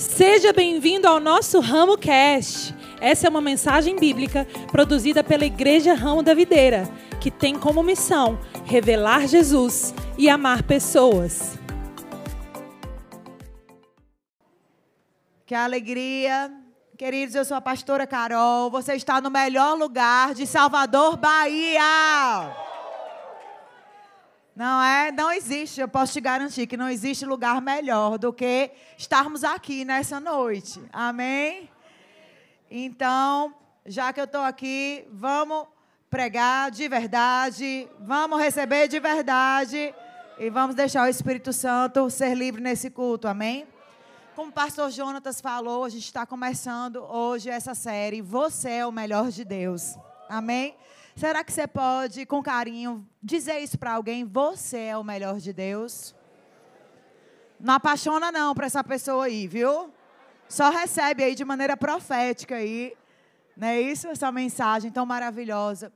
Seja bem-vindo ao nosso Ramo Cast. Essa é uma mensagem bíblica produzida pela Igreja Ramo da Videira, que tem como missão revelar Jesus e amar pessoas. Que alegria. Queridos, eu sou a pastora Carol. Você está no melhor lugar de Salvador, Bahia. Não é? Não existe, eu posso te garantir que não existe lugar melhor do que estarmos aqui nessa noite. Amém? Então, já que eu estou aqui, vamos pregar de verdade, vamos receber de verdade e vamos deixar o Espírito Santo ser livre nesse culto. Amém? Como o pastor Jonatas falou, a gente está começando hoje essa série Você é o melhor de Deus. Amém? Será que você pode, com carinho, dizer isso para alguém? Você é o melhor de Deus? Não apaixona não para essa pessoa aí, viu? Só recebe aí de maneira profética aí, não é isso? Essa mensagem tão maravilhosa.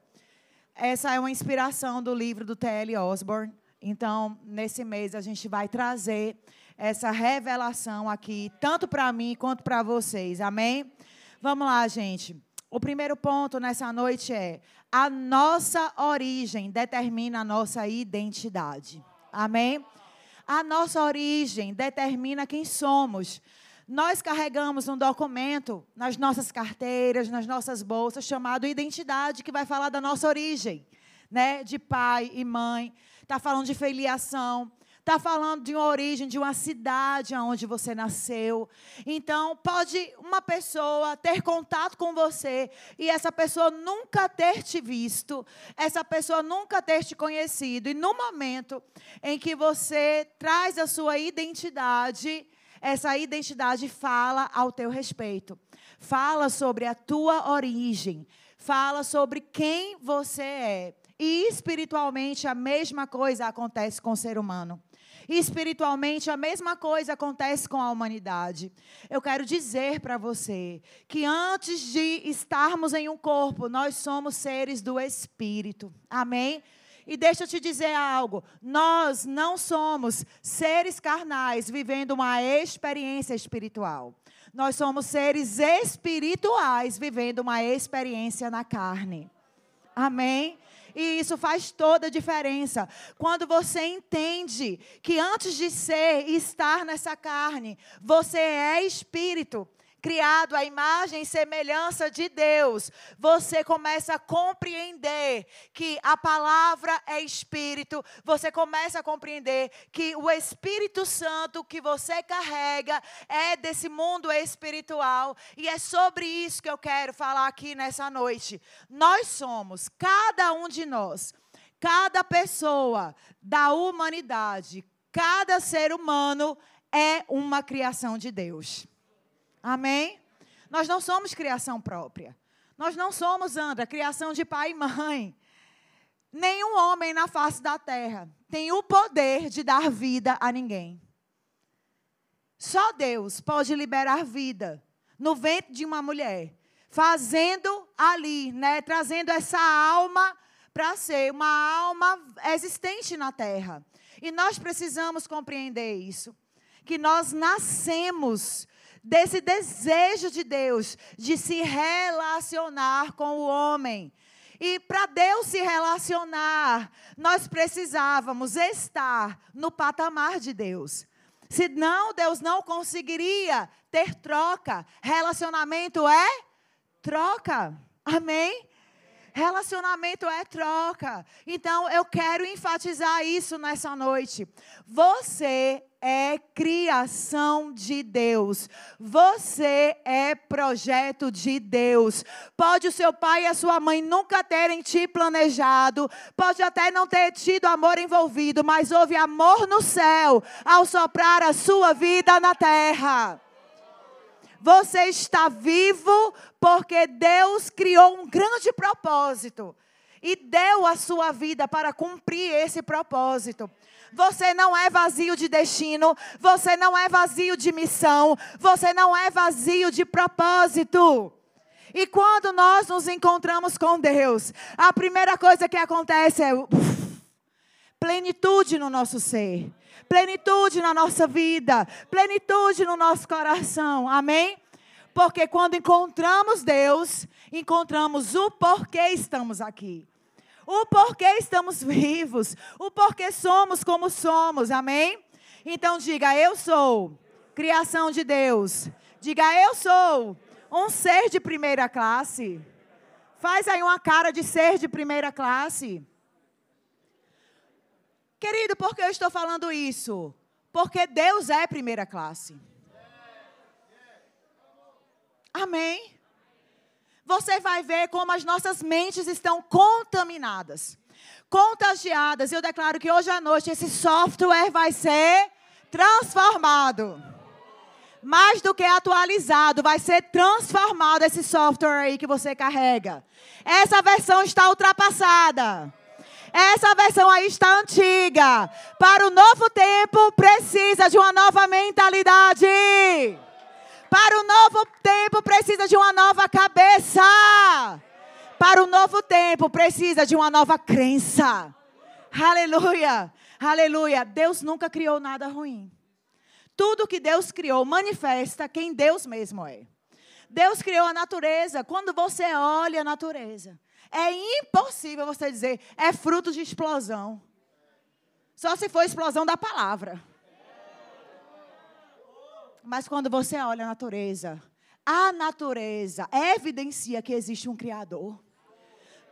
Essa é uma inspiração do livro do T.L. Osborne. Então, nesse mês a gente vai trazer essa revelação aqui, tanto para mim quanto para vocês. Amém? Vamos lá, gente. O primeiro ponto nessa noite é: a nossa origem determina a nossa identidade. Amém? A nossa origem determina quem somos. Nós carregamos um documento nas nossas carteiras, nas nossas bolsas, chamado identidade, que vai falar da nossa origem, né? De pai e mãe. Está falando de filiação, Está falando de uma origem, de uma cidade onde você nasceu. Então, pode uma pessoa ter contato com você e essa pessoa nunca ter te visto, essa pessoa nunca ter te conhecido. E no momento em que você traz a sua identidade, essa identidade fala ao teu respeito. Fala sobre a tua origem. Fala sobre quem você é. E espiritualmente a mesma coisa acontece com o ser humano. E espiritualmente, a mesma coisa acontece com a humanidade. Eu quero dizer para você que antes de estarmos em um corpo, nós somos seres do espírito. Amém? E deixa eu te dizer algo: nós não somos seres carnais vivendo uma experiência espiritual. Nós somos seres espirituais vivendo uma experiência na carne. Amém? E isso faz toda a diferença. Quando você entende que antes de ser e estar nessa carne, você é espírito criado à imagem e semelhança de Deus, você começa a compreender que a palavra é espírito, você começa a compreender que o Espírito Santo que você carrega é desse mundo espiritual, e é sobre isso que eu quero falar aqui nessa noite. Nós somos, cada um de nós, cada pessoa da humanidade, cada ser humano é uma criação de Deus. Amém? Nós não somos criação própria. Nós não somos, Andra, criação de pai e mãe. Nenhum homem na face da terra tem o poder de dar vida a ninguém. Só Deus pode liberar vida no ventre de uma mulher, fazendo ali, né, trazendo essa alma para ser uma alma existente na terra. E nós precisamos compreender isso, que nós nascemos desse desejo de Deus de se relacionar com o homem. E para Deus se relacionar, nós precisávamos estar no patamar de Deus. Senão, Deus não conseguiria ter troca. Relacionamento é troca. Amém? Relacionamento é troca. Então, eu quero enfatizar isso nessa noite. Você é criação de Deus. Você é projeto de Deus. Pode o seu pai e a sua mãe nunca terem te planejado, pode até não ter tido amor envolvido, mas houve amor no céu ao soprar a sua vida na terra. Você está vivo porque Deus criou um grande propósito e deu a sua vida para cumprir esse propósito. Você não é vazio de destino, você não é vazio de missão, você não é vazio de propósito. E quando nós nos encontramos com Deus, a primeira coisa que acontece é. Uf, plenitude no nosso ser, plenitude na nossa vida, plenitude no nosso coração. Amém? Porque quando encontramos Deus, encontramos o porquê estamos aqui. O porquê estamos vivos, o porquê somos como somos. Amém? Então diga: eu sou criação de Deus. Diga: eu sou um ser de primeira classe. Faz aí uma cara de ser de primeira classe. Querido, por que eu estou falando isso? Porque Deus é primeira classe. Amém? Você vai ver como as nossas mentes estão contaminadas, contagiadas. Eu declaro que hoje à noite esse software vai ser transformado. Mais do que atualizado, vai ser transformado esse software aí que você carrega. Essa versão está ultrapassada. Essa versão aí está antiga. Para o novo tempo, precisa de uma nova mentalidade. Para o novo tempo, precisa de uma nova cabeça. Para o novo tempo, precisa de uma nova crença. Aleluia. Aleluia. Deus nunca criou nada ruim. Tudo que Deus criou manifesta quem Deus mesmo é. Deus criou a natureza. Quando você olha a natureza, é impossível você dizer é fruto de explosão. Só se for explosão da palavra. Mas quando você olha a natureza, a natureza evidencia que existe um Criador.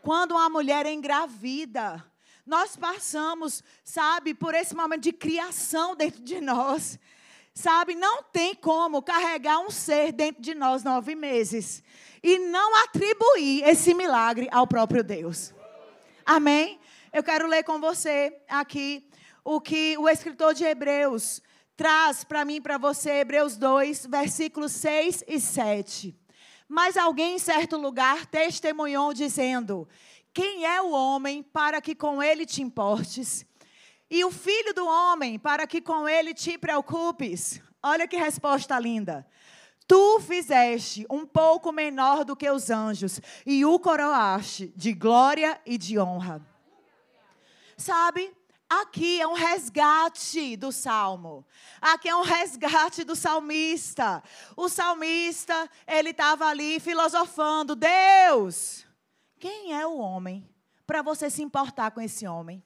Quando uma mulher é engravida, nós passamos, sabe, por esse momento de criação dentro de nós. Sabe, não tem como carregar um ser dentro de nós nove meses e não atribuir esse milagre ao próprio Deus. Amém? Eu quero ler com você aqui o que o escritor de Hebreus traz para mim para você, Hebreus 2, versículos 6 e 7. Mas alguém em certo lugar testemunhou dizendo: Quem é o homem para que com ele te importes? E o filho do homem, para que com ele te preocupes. Olha que resposta linda. Tu fizeste um pouco menor do que os anjos e o coroaste de glória e de honra. Sabe? Aqui é um resgate do salmo. Aqui é um resgate do salmista. O salmista, ele estava ali filosofando: Deus, quem é o homem para você se importar com esse homem?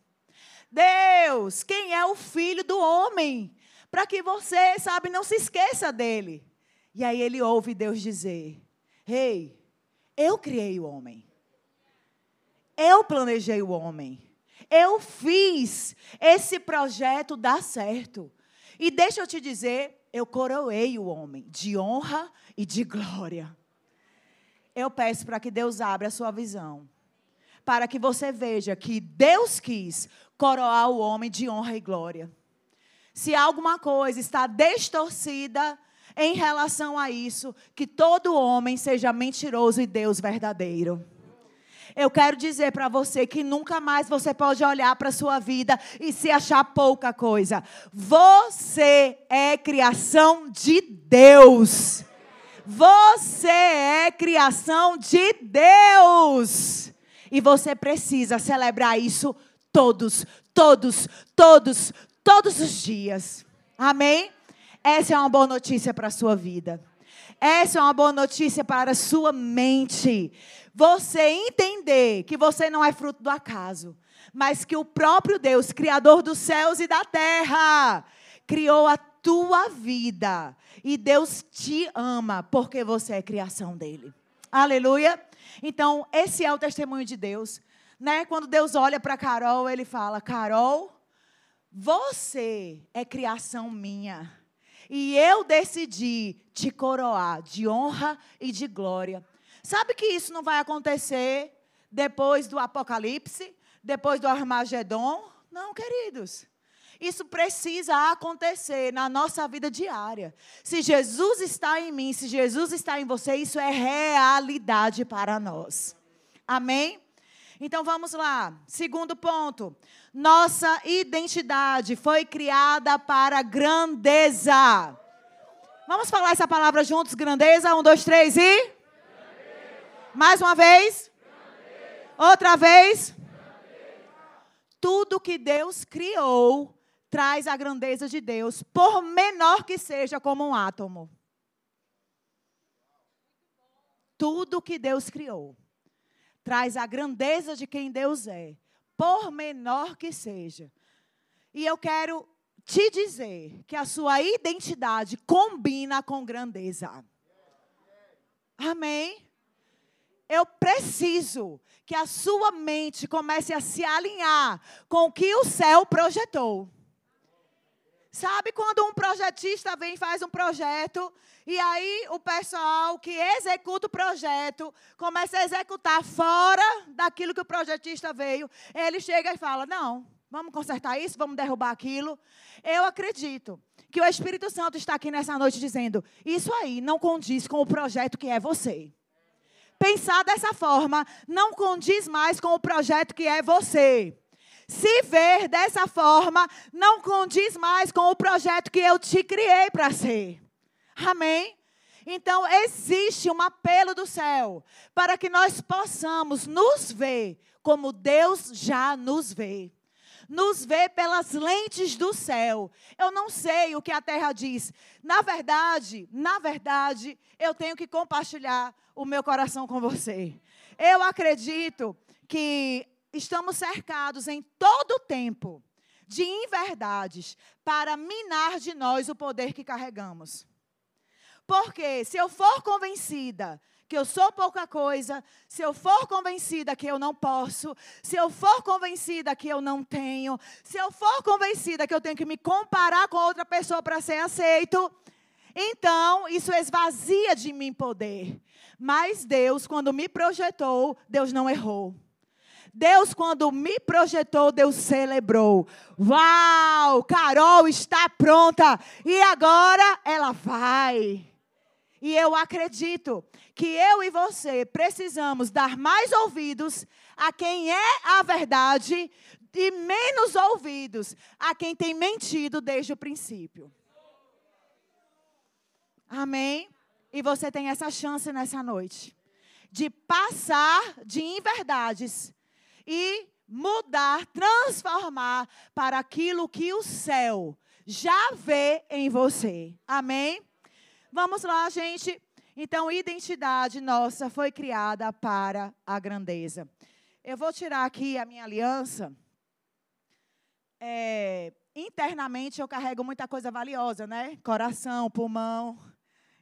Deus, quem é o filho do homem? Para que você, sabe, não se esqueça dele. E aí ele ouve Deus dizer: Rei, hey, eu criei o homem. Eu planejei o homem. Eu fiz esse projeto dar certo. E deixa eu te dizer, eu coroei o homem de honra e de glória. Eu peço para que Deus abra a sua visão. Para que você veja que Deus quis coroar o homem de honra e glória. Se alguma coisa está distorcida em relação a isso, que todo homem seja mentiroso e Deus verdadeiro. Eu quero dizer para você que nunca mais você pode olhar para a sua vida e se achar pouca coisa. Você é criação de Deus. Você é criação de Deus. E você precisa celebrar isso todos, todos, todos, todos os dias. Amém? Essa é uma boa notícia para a sua vida. Essa é uma boa notícia para a sua mente. Você entender que você não é fruto do acaso, mas que o próprio Deus, Criador dos céus e da terra, criou a tua vida. E Deus te ama porque você é criação dele. Aleluia. Então, esse é o testemunho de Deus né? Quando Deus olha para Carol, ele fala: Carol, você é criação minha. E eu decidi te coroar de honra e de glória. Sabe que isso não vai acontecer depois do Apocalipse, depois do Armagedon? Não, queridos. Isso precisa acontecer na nossa vida diária. Se Jesus está em mim, se Jesus está em você, isso é realidade para nós. Amém? Então vamos lá. Segundo ponto. Nossa identidade foi criada para grandeza. Vamos falar essa palavra juntos, grandeza? Um, dois, três e. Grandeza. Mais uma vez. Grandeza. Outra vez. Grandeza. Tudo que Deus criou traz a grandeza de Deus, por menor que seja como um átomo. Tudo que Deus criou traz a grandeza de quem Deus é, por menor que seja. E eu quero te dizer que a sua identidade combina com grandeza. Amém? Eu preciso que a sua mente comece a se alinhar com o que o céu projetou. Sabe quando um projetista vem e faz um projeto e aí o pessoal que executa o projeto começa a executar fora daquilo que o projetista veio, ele chega e fala: "Não, vamos consertar isso, vamos derrubar aquilo". Eu acredito que o Espírito Santo está aqui nessa noite dizendo: "Isso aí não condiz com o projeto que é você" pensar dessa forma não condiz mais com o projeto que é você. Se ver dessa forma não condiz mais com o projeto que eu te criei para ser. Amém? Então, existe um apelo do céu para que nós possamos nos ver como Deus já nos vê. Nos vê pelas lentes do céu. Eu não sei o que a terra diz. Na verdade, na verdade, eu tenho que compartilhar o meu coração com você. Eu acredito que estamos cercados em todo o tempo de inverdades para minar de nós o poder que carregamos. Porque se eu for convencida que eu sou pouca coisa, se eu for convencida que eu não posso, se eu for convencida que eu não tenho, se eu for convencida que eu tenho que me comparar com outra pessoa para ser aceito, então isso esvazia de mim poder. Mas Deus, quando me projetou, Deus não errou. Deus, quando me projetou, Deus celebrou. Uau! Carol está pronta. E agora ela vai. E eu acredito que eu e você precisamos dar mais ouvidos a quem é a verdade e menos ouvidos a quem tem mentido desde o princípio. Amém? E você tem essa chance nessa noite de passar de inverdades e mudar, transformar para aquilo que o céu já vê em você. Amém? Vamos lá, gente. Então, identidade nossa foi criada para a grandeza. Eu vou tirar aqui a minha aliança. É, internamente eu carrego muita coisa valiosa, né? Coração, pulmão,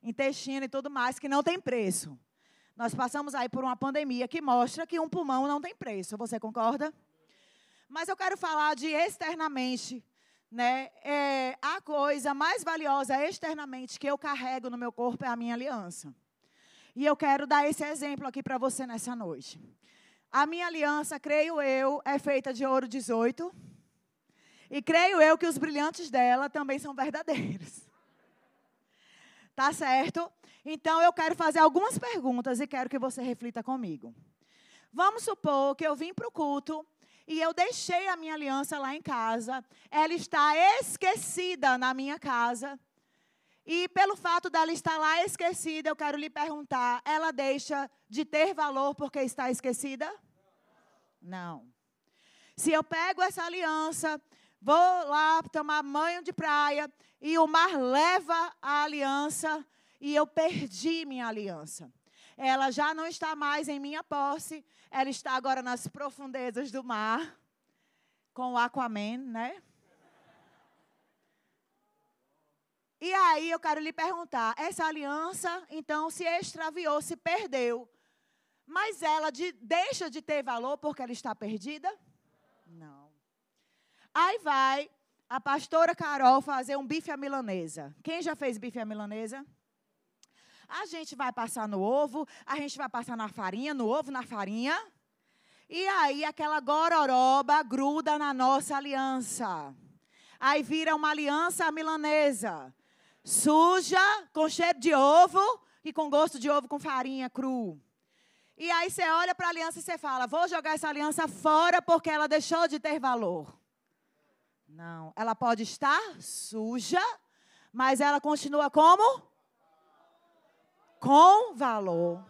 intestino e tudo mais, que não tem preço. Nós passamos aí por uma pandemia que mostra que um pulmão não tem preço. Você concorda? Mas eu quero falar de externamente. Né? É, a coisa mais valiosa externamente que eu carrego no meu corpo é a minha aliança. E eu quero dar esse exemplo aqui para você nessa noite. A minha aliança, creio eu, é feita de ouro 18. E creio eu que os brilhantes dela também são verdadeiros. Tá certo? Então eu quero fazer algumas perguntas e quero que você reflita comigo. Vamos supor que eu vim para o culto e eu deixei a minha aliança lá em casa. Ela está esquecida na minha casa. E pelo fato dela estar lá esquecida, eu quero lhe perguntar: ela deixa de ter valor porque está esquecida? Não. Se eu pego essa aliança, vou lá tomar banho de praia e o mar leva a aliança e eu perdi minha aliança. Ela já não está mais em minha posse, ela está agora nas profundezas do mar com o Aquaman, né? E aí eu quero lhe perguntar, essa aliança então se extraviou, se perdeu. Mas ela de, deixa de ter valor porque ela está perdida? Não. Aí vai a pastora Carol fazer um bife à milanesa. Quem já fez bife à milanesa? A gente vai passar no ovo, a gente vai passar na farinha, no ovo, na farinha. E aí aquela gororoba gruda na nossa aliança. Aí vira uma aliança milanesa. Suja, com cheiro de ovo e com gosto de ovo com farinha cru. E aí você olha para a aliança e você fala: vou jogar essa aliança fora porque ela deixou de ter valor. Não, ela pode estar suja, mas ela continua como? Com valor.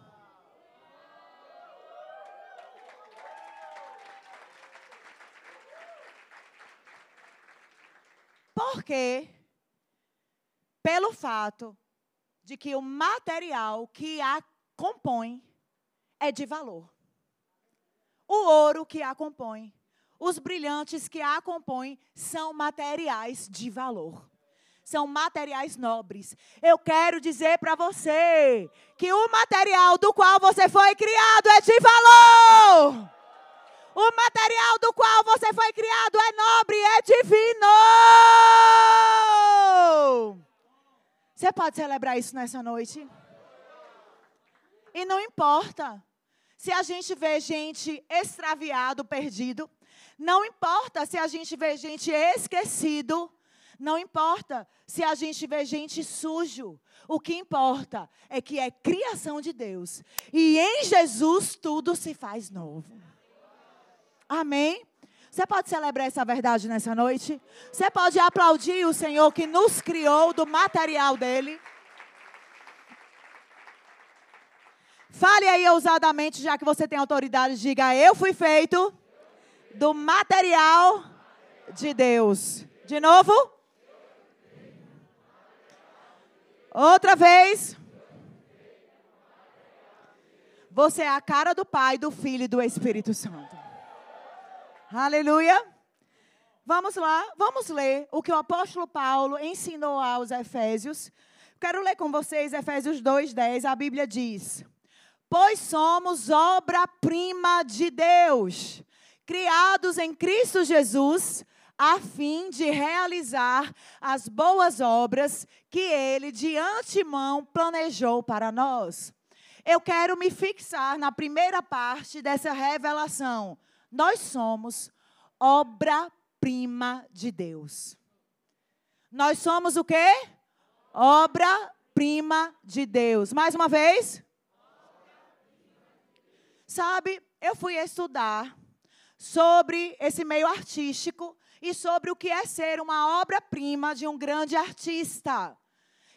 Por quê? Pelo fato de que o material que a compõe é de valor. O ouro que a compõe, os brilhantes que a compõem são materiais de valor. São materiais nobres. Eu quero dizer para você que o material do qual você foi criado é de valor. O material do qual você foi criado é nobre, é divino. Você pode celebrar isso nessa noite? E não importa se a gente vê gente extraviado, perdido. Não importa se a gente vê gente esquecido. Não importa se a gente vê gente sujo. O que importa é que é criação de Deus. E em Jesus tudo se faz novo. Amém? Você pode celebrar essa verdade nessa noite? Você pode aplaudir o Senhor que nos criou do material dele? Fale aí ousadamente, já que você tem autoridade, diga: Eu fui feito do material de Deus. De novo? Outra vez. Você é a cara do Pai, do Filho e do Espírito Santo. Aleluia. Vamos lá, vamos ler o que o apóstolo Paulo ensinou aos Efésios. Quero ler com vocês Efésios 2:10. A Bíblia diz: Pois somos obra-prima de Deus, criados em Cristo Jesus, a fim de realizar as boas obras que ele de antemão planejou para nós. Eu quero me fixar na primeira parte dessa revelação nós somos obra-prima de Deus. Nós somos o quê? Obra-prima de Deus. Mais uma vez. Sabe, eu fui estudar sobre esse meio artístico e sobre o que é ser uma obra-prima de um grande artista.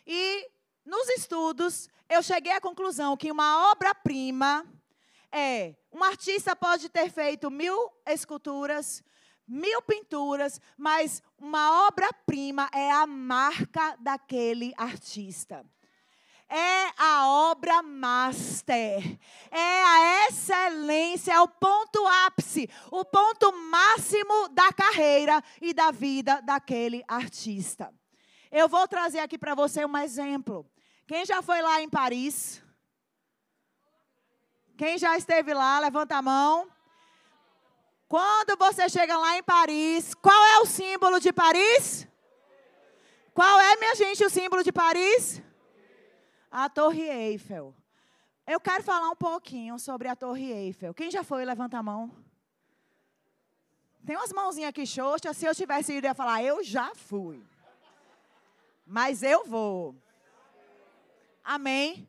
E nos estudos, eu cheguei à conclusão que uma obra-prima é: um artista pode ter feito mil esculturas, mil pinturas, mas uma obra-prima é a marca daquele artista. É a obra master, é a excelência, é o ponto ápice, o ponto máximo da carreira e da vida daquele artista. Eu vou trazer aqui para você um exemplo. Quem já foi lá em Paris? Quem já esteve lá, levanta a mão. Quando você chega lá em Paris, qual é o símbolo de Paris? Qual é, minha gente, o símbolo de Paris? A Torre Eiffel. Eu quero falar um pouquinho sobre a Torre Eiffel. Quem já foi, levanta a mão. Tem umas mãozinhas aqui xoxas. Se eu tivesse ido, eu ia falar, eu já fui. Mas eu vou. Amém?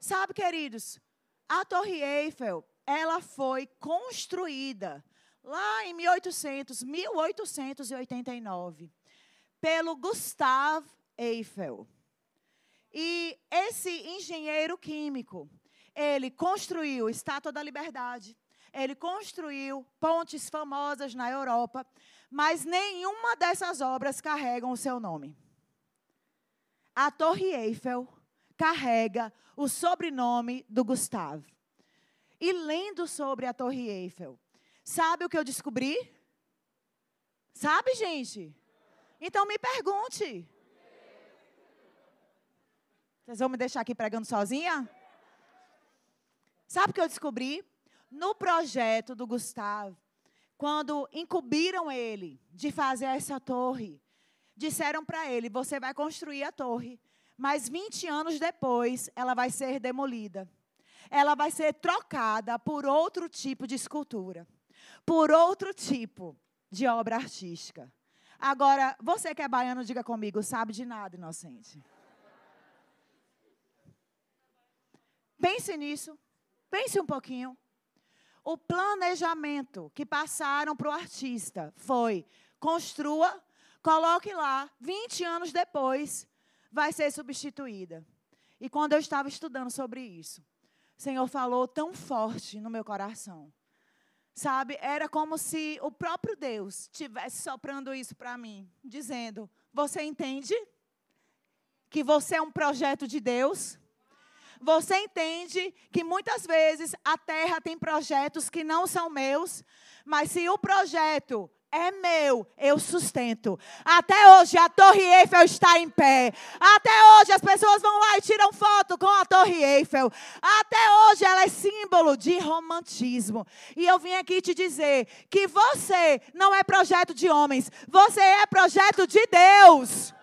Sabe, queridos, a Torre Eiffel, ela foi construída lá em 1800, 1889, pelo Gustave Eiffel. E esse engenheiro químico, ele construiu Estátua da Liberdade, ele construiu pontes famosas na Europa, mas nenhuma dessas obras carregam o seu nome. A Torre Eiffel carrega o sobrenome do Gustavo. E lendo sobre a Torre Eiffel, sabe o que eu descobri? Sabe, gente? Então me pergunte. Vocês vão me deixar aqui pregando sozinha? Sabe o que eu descobri? No projeto do Gustavo, quando incumbiram ele de fazer essa torre, disseram para ele: você vai construir a torre, mas 20 anos depois ela vai ser demolida. Ela vai ser trocada por outro tipo de escultura, por outro tipo de obra artística. Agora, você que é baiano, diga comigo, sabe de nada, inocente. Pense nisso. Pense um pouquinho. O planejamento que passaram para o artista foi: construa, coloque lá, 20 anos depois, vai ser substituída. E quando eu estava estudando sobre isso, o Senhor falou tão forte no meu coração. Sabe, era como se o próprio Deus estivesse soprando isso para mim, dizendo: Você entende que você é um projeto de Deus? Você entende que muitas vezes a terra tem projetos que não são meus, mas se o projeto é meu, eu sustento. Até hoje a Torre Eiffel está em pé. Até hoje as pessoas vão lá e tiram foto com a Torre Eiffel. Até hoje ela é símbolo de romantismo. E eu vim aqui te dizer que você não é projeto de homens, você é projeto de Deus.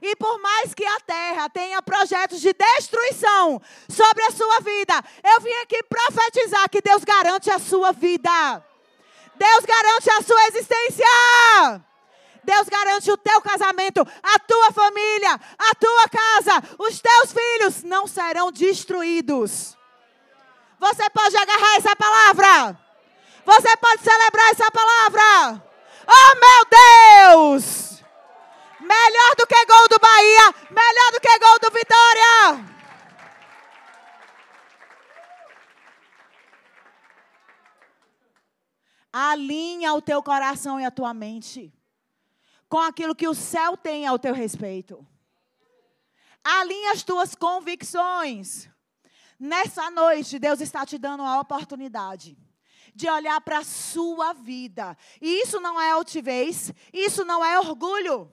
E por mais que a terra tenha projetos de destruição sobre a sua vida, eu vim aqui profetizar que Deus garante a sua vida. Deus garante a sua existência. Deus garante o teu casamento, a tua família, a tua casa, os teus filhos não serão destruídos. Você pode agarrar essa palavra. Você pode celebrar essa palavra. Oh, meu Deus! Melhor do que gol do Bahia, melhor do que gol do Vitória. Alinha o teu coração e a tua mente com aquilo que o céu tem ao teu respeito. Alinha as tuas convicções. Nessa noite, Deus está te dando a oportunidade de olhar para a sua vida. E isso não é altivez, isso não é orgulho.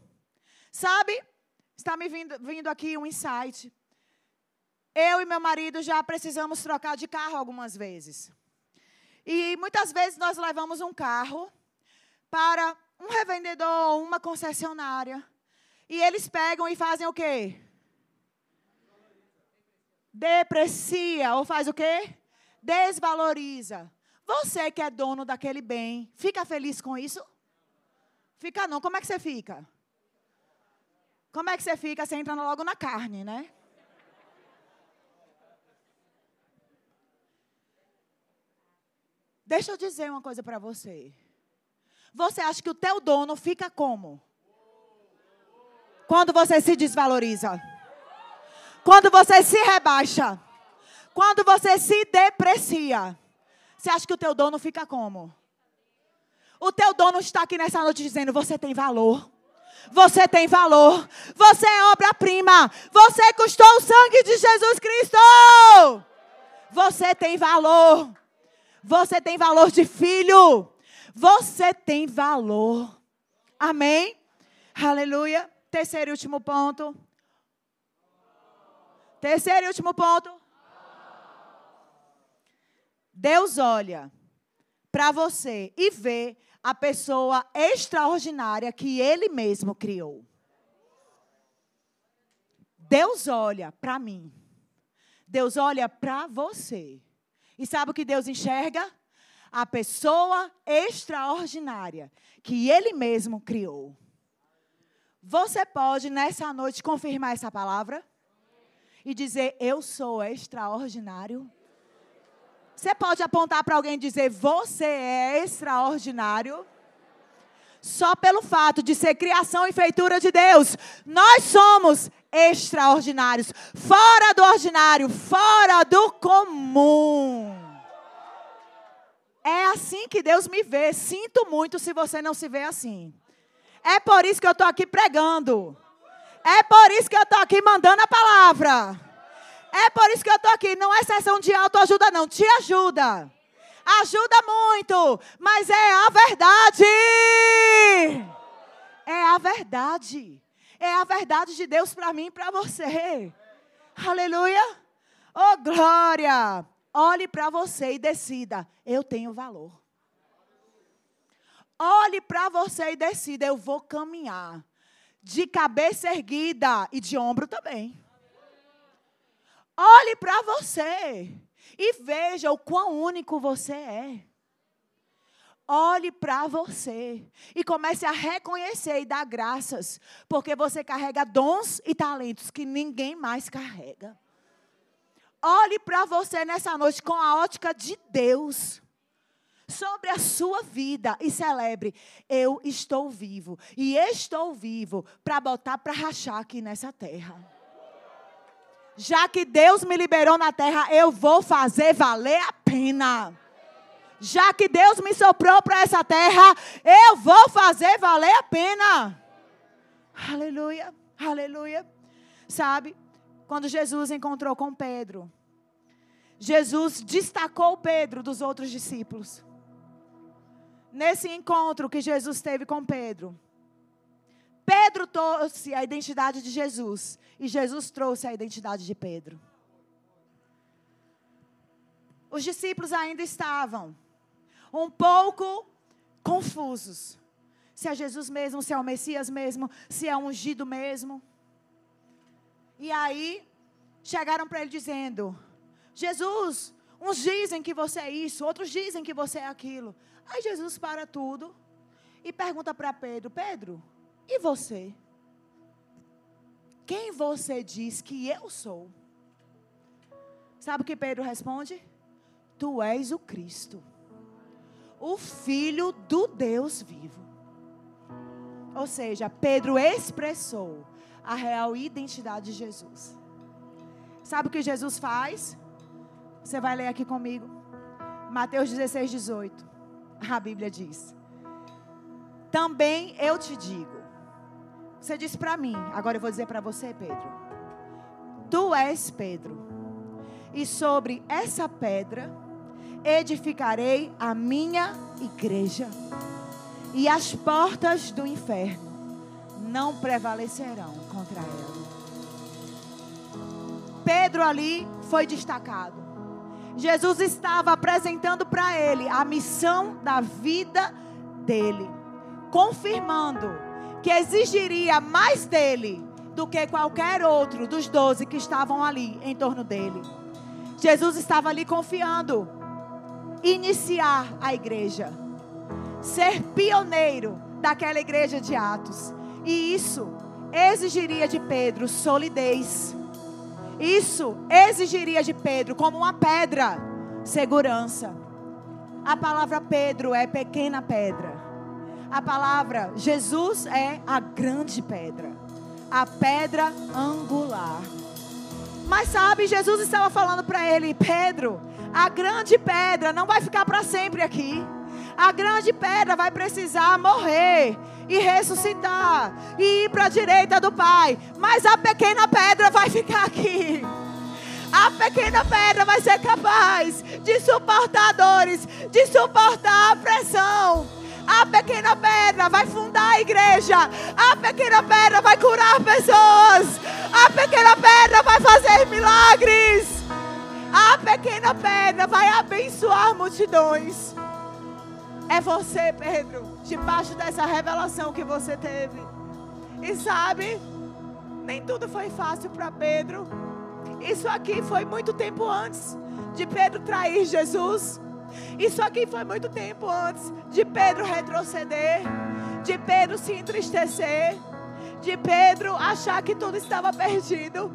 Sabe? Está me vindo, vindo aqui um insight. Eu e meu marido já precisamos trocar de carro algumas vezes. E muitas vezes nós levamos um carro para um revendedor, uma concessionária. E eles pegam e fazem o quê? Deprecia ou faz o quê? Desvaloriza. Você que é dono daquele bem, fica feliz com isso? Fica não. Como é que você fica? Como é que você fica? Você entra logo na carne, né? Deixa eu dizer uma coisa para você. Você acha que o teu dono fica como? Quando você se desvaloriza. Quando você se rebaixa. Quando você se deprecia. Você acha que o teu dono fica como? O teu dono está aqui nessa noite dizendo: você tem valor. Você tem valor. Você é obra-prima. Você custou o sangue de Jesus Cristo. Você tem valor. Você tem valor de filho. Você tem valor. Amém? Aleluia. Terceiro e último ponto. Terceiro e último ponto. Deus olha para você e vê a pessoa extraordinária que Ele mesmo criou. Deus olha para mim. Deus olha para você. E sabe o que Deus enxerga? A pessoa extraordinária que Ele mesmo criou. Você pode nessa noite confirmar essa palavra? E dizer: Eu sou extraordinário? Você pode apontar para alguém e dizer: Você é extraordinário? Só pelo fato de ser criação e feitura de Deus, nós somos extraordinários, fora do ordinário, fora do comum. É assim que Deus me vê. Sinto muito se você não se vê assim. É por isso que eu estou aqui pregando. É por isso que eu estou aqui mandando a palavra. É por isso que eu estou aqui. Não é sessão de autoajuda, não. Te ajuda. Ajuda muito. Mas é a verdade. É a verdade. É a verdade de Deus para mim e para você. Aleluia. Oh, glória. Olhe para você e decida: eu tenho valor. Olhe para você e decida: eu vou caminhar de cabeça erguida e de ombro também. Olhe para você e veja o quão único você é. Olhe para você e comece a reconhecer e dar graças, porque você carrega dons e talentos que ninguém mais carrega. Olhe para você nessa noite com a ótica de Deus sobre a sua vida e celebre: eu estou vivo e estou vivo para botar para rachar aqui nessa terra. Já que Deus me liberou na terra, eu vou fazer valer a pena já que Deus me soprou para essa terra, eu vou fazer valer a pena. Aleluia, aleluia. Sabe, quando Jesus encontrou com Pedro, Jesus destacou Pedro dos outros discípulos. Nesse encontro que Jesus teve com Pedro, Pedro trouxe a identidade de Jesus e Jesus trouxe a identidade de Pedro. Os discípulos ainda estavam um pouco confusos. Se é Jesus mesmo, se é o Messias mesmo, se é ungido mesmo. E aí, chegaram para ele dizendo: Jesus, uns dizem que você é isso, outros dizem que você é aquilo. Aí Jesus para tudo e pergunta para Pedro: Pedro, e você? Quem você diz que eu sou? Sabe o que Pedro responde? Tu és o Cristo, o Filho do Deus vivo. Ou seja, Pedro expressou a real identidade de Jesus. Sabe o que Jesus faz? Você vai ler aqui comigo. Mateus 16, 18. A Bíblia diz: Também eu te digo. Você disse para mim, agora eu vou dizer para você, Pedro. Tu és Pedro, e sobre essa pedra edificarei a minha igreja, e as portas do inferno não prevalecerão contra ela. Pedro ali foi destacado. Jesus estava apresentando para ele a missão da vida dele, confirmando que exigiria mais dele do que qualquer outro dos doze que estavam ali em torno dele. Jesus estava ali confiando iniciar a igreja, ser pioneiro daquela igreja de Atos, e isso exigiria de Pedro solidez isso exigiria de Pedro, como uma pedra, segurança. A palavra Pedro é pequena pedra. A palavra Jesus é a grande pedra. A pedra angular. Mas sabe, Jesus estava falando para ele, Pedro, a grande pedra não vai ficar para sempre aqui. A grande pedra vai precisar morrer e ressuscitar e ir para a direita do Pai. Mas a pequena pedra vai ficar aqui. A pequena pedra vai ser capaz de suportar dores, de suportar a pressão. A pequena pedra vai fundar a igreja. A pequena pedra vai curar pessoas. A pequena pedra vai fazer milagres. A pequena pedra vai abençoar multidões. É você, Pedro, debaixo dessa revelação que você teve. E sabe, nem tudo foi fácil para Pedro. Isso aqui foi muito tempo antes de Pedro trair Jesus. Isso aqui foi muito tempo antes de Pedro retroceder, de Pedro se entristecer, de Pedro achar que tudo estava perdido.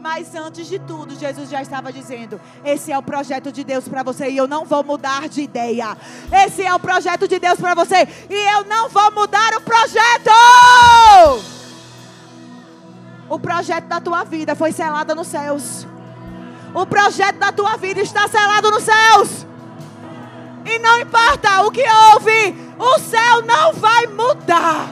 Mas antes de tudo, Jesus já estava dizendo: esse é o projeto de Deus para você e eu não vou mudar de ideia. Esse é o projeto de Deus para você e eu não vou mudar o projeto. O projeto da tua vida foi selado nos céus. O projeto da tua vida está selado nos céus. E não importa o que houve, o céu não vai mudar.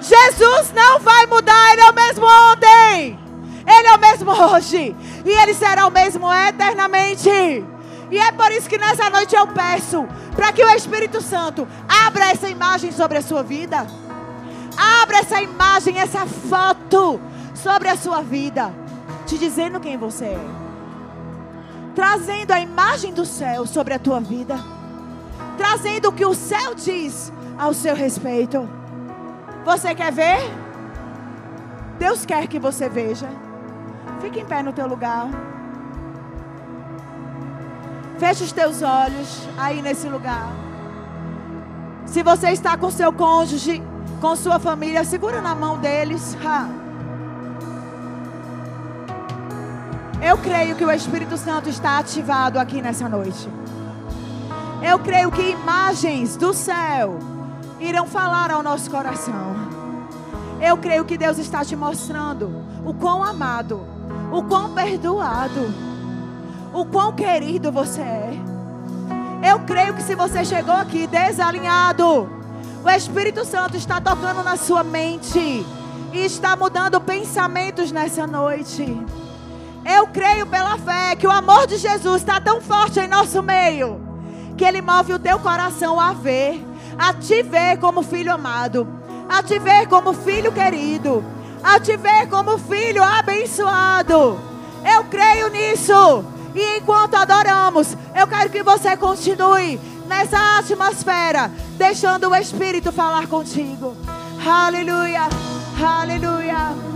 Jesus não vai mudar, ele é o mesmo ontem. Ele é o mesmo hoje. E Ele será o mesmo eternamente. E é por isso que nessa noite eu peço para que o Espírito Santo abra essa imagem sobre a sua vida. Abra essa imagem, essa foto sobre a sua vida. Te dizendo quem você é. Trazendo a imagem do céu sobre a tua vida. Trazendo o que o céu diz ao seu respeito. Você quer ver? Deus quer que você veja. Fique em pé no teu lugar. Feche os teus olhos aí nesse lugar. Se você está com seu cônjuge, com sua família, segura na mão deles. Ha. Eu creio que o Espírito Santo está ativado aqui nessa noite. Eu creio que imagens do céu irão falar ao nosso coração. Eu creio que Deus está te mostrando o quão amado o quão perdoado, o quão querido você é. Eu creio que se você chegou aqui desalinhado, o Espírito Santo está tocando na sua mente e está mudando pensamentos nessa noite. Eu creio pela fé que o amor de Jesus está tão forte em nosso meio que ele move o teu coração a ver, a te ver como filho amado, a te ver como filho querido, a te ver como filho abençoado. Eu creio nisso. E enquanto adoramos, eu quero que você continue nessa atmosfera, deixando o Espírito falar contigo. Aleluia, aleluia.